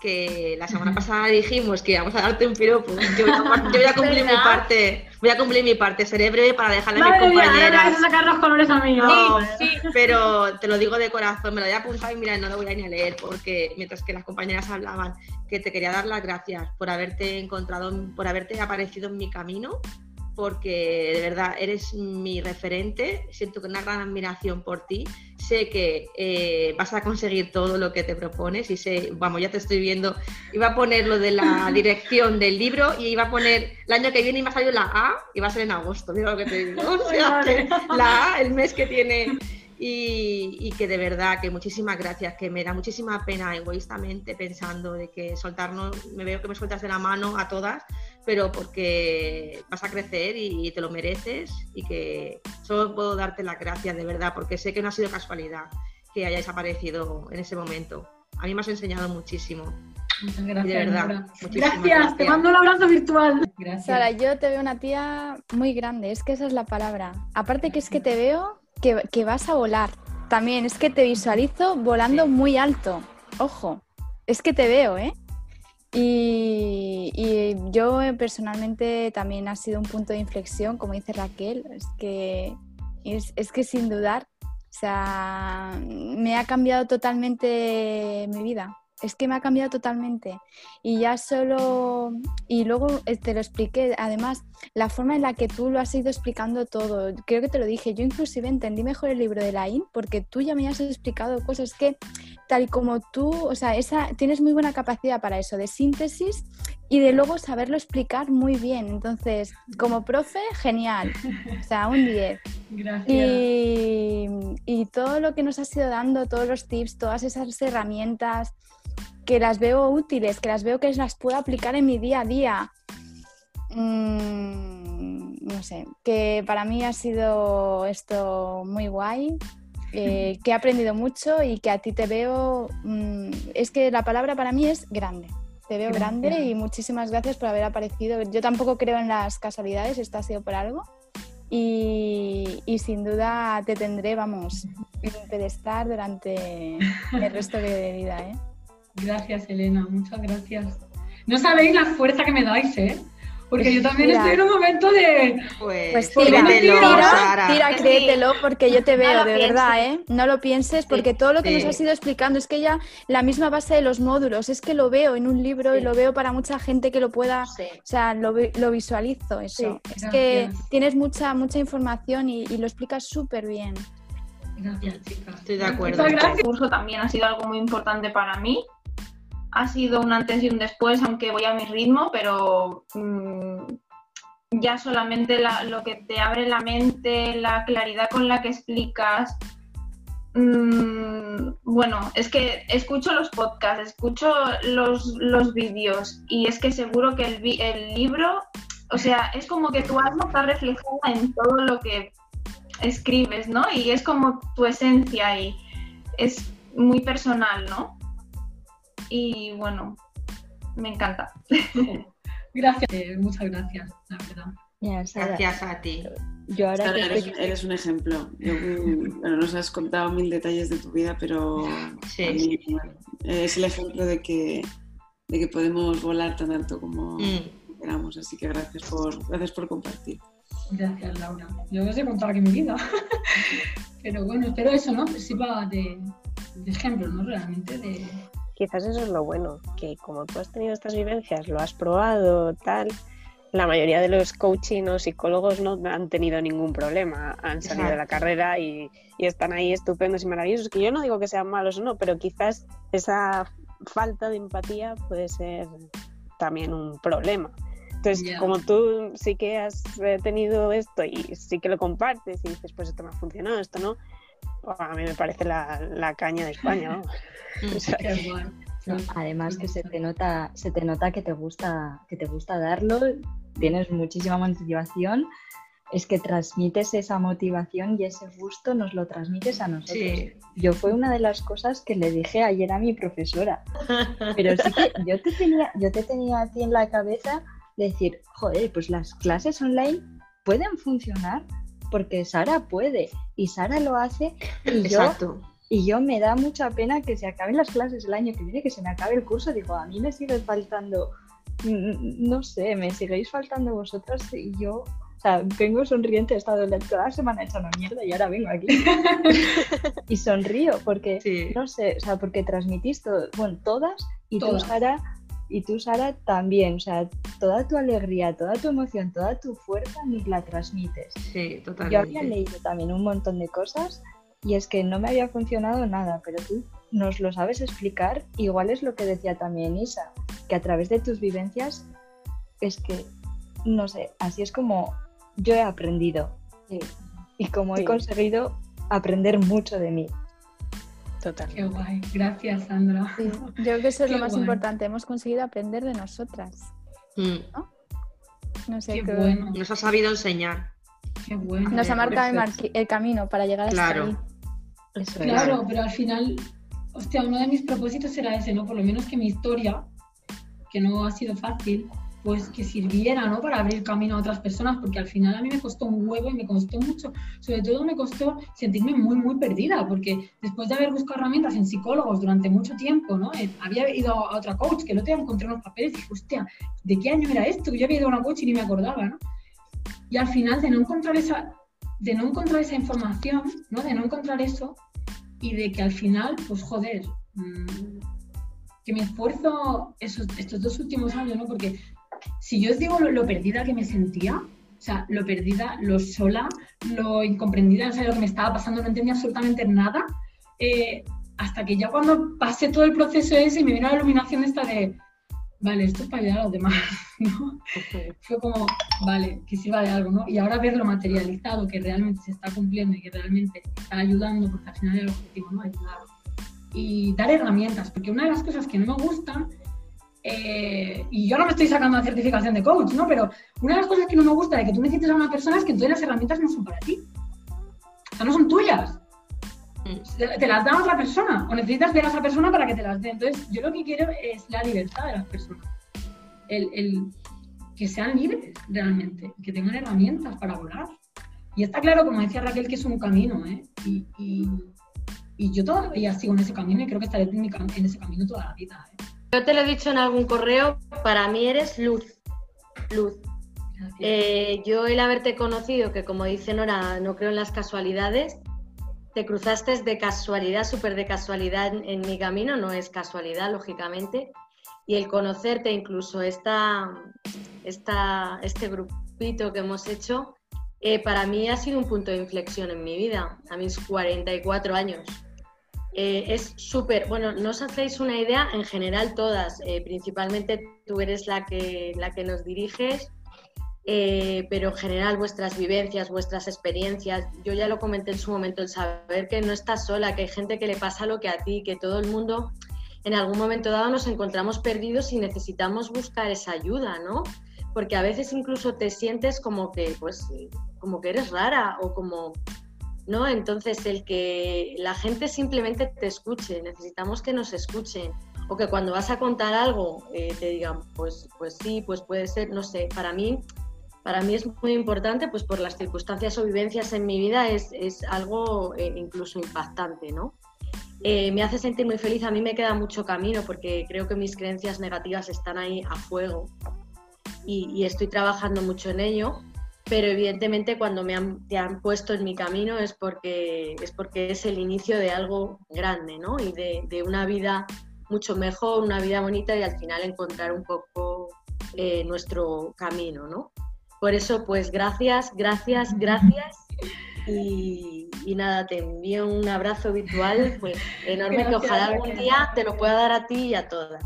que la semana pasada dijimos que íbamos a darte un piropo. Yo voy a, yo voy a cumplir mi parte. Voy a cumplir mi parte. Seré breve para dejarle a mis mía, compañeras. vais a sacar los colores a mí. No, ¿no? sí, pero te lo digo de corazón, me lo voy a apuntar y mira, no lo voy a ni a leer porque mientras que las compañeras hablaban, que te quería dar las gracias por haberte encontrado, por haberte aparecido en mi camino, porque de verdad eres mi referente, siento una gran admiración por ti, sé que eh, vas a conseguir todo lo que te propones y sé, vamos, ya te estoy viendo, iba a poner lo de la dirección del libro y iba a poner el año que viene y me ha salido la A y va a ser en agosto, mira lo que te digo, o sea, que la A, el mes que tiene. Y, y que de verdad que muchísimas gracias, que me da muchísima pena egoístamente pensando de que soltarnos, me veo que me sueltas de la mano a todas, pero porque vas a crecer y te lo mereces y que solo puedo darte las gracias de verdad, porque sé que no ha sido casualidad que hayáis aparecido en ese momento. A mí me has enseñado muchísimo. Muchas Y gracias. de verdad, Gracias, te mando un abrazo virtual. Gracias. Sara, yo te veo una tía muy grande, es que esa es la palabra. Aparte que es que te veo que, que vas a volar. También es que te visualizo volando Sí. muy alto. Ojo, es que te veo, ¿eh? Y, yo eh, personalmente también ha sido un punto de inflexión, como dice Raquel, es que, es, es que sin dudar, o sea, me ha cambiado totalmente mi vida. Es que me ha cambiado totalmente. Y ya solo y luego eh, te lo expliqué, además, la forma en la que tú lo has ido explicando todo, creo que te lo dije, yo inclusive entendí mejor el libro de Laín porque tú ya me has explicado cosas que tal y como tú, o sea, esa, tienes muy buena capacidad para eso, de síntesis y de luego saberlo explicar muy bien. Entonces, como profe, genial, o sea, un 10. Gracias. Y, y todo lo que nos has ido dando, todos los tips, todas esas herramientas, que las veo útiles, que las veo que las puedo aplicar en mi día a día. Mm, no sé, que para mí ha sido esto muy guay, eh, que he aprendido mucho y que a ti te veo, mm, es que la palabra para mí es grande. Te veo Gracias. grande y muchísimas gracias por haber aparecido. Yo tampoco creo en las casualidades, esto ha sido por algo. Y, y sin duda te tendré, vamos, en un pedestal durante el resto de vida, ¿eh? Gracias, Elena, muchas gracias. No sabéis la fuerza que me dais, ¿eh? Porque yo también Mira. estoy en un momento de. Pues, Pues tira, créetelo, tira, tira, porque yo te veo, de verdad. ¿eh? No lo pienses, porque todo lo que sí. nos has ido explicando es que ya la misma base de los módulos, es que lo veo en un libro y lo veo para mucha gente que lo pueda, Sí. o sea, lo, lo visualizo eso. Sí, es que tienes mucha, mucha información y, y lo explicas súper bien. Gracias, chicas. Estoy de acuerdo. Muchas gracias. El curso también ha sido algo muy importante para mí. Ha sido un antes y un después, aunque voy a mi ritmo, pero mm, ya solamente la- lo que te abre la mente, la claridad con la que explicas. mm, bueno, es que escucho los podcasts, escucho los, los vídeos y es que seguro que el, el libro, o sea, es como que tu alma está reflejada en todo lo que escribes, ¿no? Y es como tu esencia y es muy personal, ¿no? Y bueno, me encanta. Gracias, eh, muchas gracias, la verdad. Gracias a ti. yo ahora Sara, eres, estoy- eres un ejemplo. Yo, bueno, nos has contado mil detalles de tu vida, pero Sí, bueno, es el ejemplo de que, de que podemos volar tan alto como Mm. queramos. Así que gracias por, gracias por compartir. Gracias, Laura. Yo os he contado aquí mi vida. Pero bueno, espero eso, ¿no? Que sirva de, de ejemplo, ¿no? Realmente de... Quizás eso es lo bueno, que como tú has tenido estas vivencias, lo has probado, tal, la mayoría de los coaching o psicólogos no han tenido ningún problema, han salido de la carrera y, y están ahí estupendos y maravillosos, que yo no digo que sean malos o no, pero quizás esa falta de empatía puede ser también un problema. Entonces, Ya. como tú sí que has eh, tenido esto y sí que lo compartes y dices, pues esto me ha funcionado, esto no, a mí me parece la, la caña de España. ¿no? Mm. O sea. No, además que se te nota, se te nota que te gusta, que te gusta darlo, tienes muchísima motivación, es que transmites esa motivación y ese gusto nos lo transmites a nosotros. Sí. Yo fue una de las cosas que le dije ayer a mi profesora. Pero sí que yo te tenía, yo te tenía a ti en la cabeza de decir, joder, pues las clases online pueden funcionar porque Sara puede y Sara lo hace y yo Exacto. Y yo me da mucha pena que se acaben las clases el año que viene, que se me acabe el curso. Digo, a mí me sigue faltando, mm, no sé, me seguís faltando vosotras y yo, o sea, vengo sonriente, he estado toda la semana hecha una mierda y ahora vengo aquí. y sonrío porque, Sí. no sé, o sea, porque transmitís todo, bueno, todas y Todas. tú, Sara, y tú, Sara, también, o sea, toda tu alegría, toda tu emoción, toda tu fuerza nos la transmites. Sí, Yo totalmente. había leído también un montón de cosas y es que no me había funcionado nada, pero tú nos lo sabes explicar. Igual es lo que decía también Isa, que a través de tus vivencias es que, no sé, así es como yo he aprendido Sí, y como Sí. he conseguido aprender mucho de mí. Total. Qué guay. Gracias, Sandra. Sí, yo creo que eso es Qué lo más guay. importante. Hemos conseguido aprender de nosotras. Mm. No sé, Qué creo- bueno. Nos ha sabido enseñar. Qué bueno. nos ha marcado el, camino para llegar hasta Claro. ahí. Eso es. Claro, pero al final, hostia, uno de mis propósitos era ese, ¿no? Por lo menos que mi historia, que no ha sido fácil, pues que sirviera, ¿no? Para abrir camino a otras personas, porque al final a mí me costó un huevo y me costó mucho. Sobre todo me costó sentirme muy, muy perdida, porque después de haber buscado herramientas en psicólogos durante mucho tiempo, ¿no? Eh, había ido a otra coach, que otro día encontré unos papeles y dije, hostia, ¿de qué año era esto? Yo había ido a una coach y ni me acordaba, ¿no? Y al final de no encontrar esa, de no encontrar esa información, ¿no? De no encontrar eso, y de que al final, pues joder, mm, que mi esfuerzo esos, estos dos últimos años, ¿no? Porque si yo os digo lo, lo perdida que me sentía, o sea, lo perdida, lo sola, lo incomprendida, no sabía lo que me estaba pasando, no entendía absolutamente nada, eh, hasta que ya cuando pasé todo el proceso ese y me vino la iluminación esta de, vale, esto es para ayudar a los demás, ¿no? Fue como, vale, que sirva de algo, ¿no? Y ahora verlo materializado, que realmente se está cumpliendo y que realmente está ayudando, porque al final el objetivo, ¿no? Ayudar. Y dar herramientas, porque una de las cosas que no me gustan, eh, y yo no me estoy sacando la certificación de coach, ¿no? Pero una de las cosas que no me gusta de que tú necesites a una persona es que entonces las herramientas no son para ti. O sea, no son tuyas. Mm. Te las da otra persona, o necesitas ver a esa persona para que te las dé. Entonces, yo lo que quiero es la libertad de las personas. El, el que sean libres realmente, que tengan herramientas para volar. Y está claro, como decía Raquel, que es un camino, ¿eh? Y, y- y yo todavía sigo en ese camino y creo que estaré en ese camino toda la vida. ¿eh? Yo te lo he dicho en algún correo, para mí eres luz. Luz. Eh, yo el haberte conocido, que como dice Nora, no creo en las casualidades, te cruzaste de casualidad, súper de casualidad en, en mi camino, no es casualidad, lógicamente, y el conocerte, incluso esta, esta, este grupito que hemos hecho, eh, para mí ha sido un punto de inflexión en mi vida, a mis 44 años. Eh, es súper, bueno, no os hacéis una idea, en general todas, eh, principalmente tú eres la que, la que nos diriges, eh, pero en general vuestras vivencias, vuestras experiencias, yo ya lo comenté en su momento, el saber que no estás sola, que hay gente que le pasa lo que a ti, que todo el mundo en algún momento dado nos encontramos perdidos y necesitamos buscar esa ayuda, ¿no? Porque a veces incluso te sientes como que, pues, como que eres rara o como, ¿no? Entonces el que la gente simplemente te escuche, necesitamos que nos escuchen o que cuando vas a contar algo eh, te digan, pues, pues sí, pues puede ser, no sé, para mí, para mí es muy importante, pues por las circunstancias o vivencias en mi vida es, es algo eh, incluso impactante, ¿no? Eh, me hace sentir muy feliz, a mí me queda mucho camino porque creo que mis creencias negativas están ahí a fuego y, y estoy trabajando mucho en ello, pero evidentemente cuando me han, te han puesto en mi camino es porque, es porque es el inicio de algo grande, ¿no? Y de, de una vida mucho mejor, una vida bonita y al final encontrar un poco eh, nuestro camino, ¿no? Por eso, pues gracias, gracias, gracias. Y, y nada, te envío un abrazo virtual pues, enorme que ojalá algún día te lo pueda dar a ti y a todas.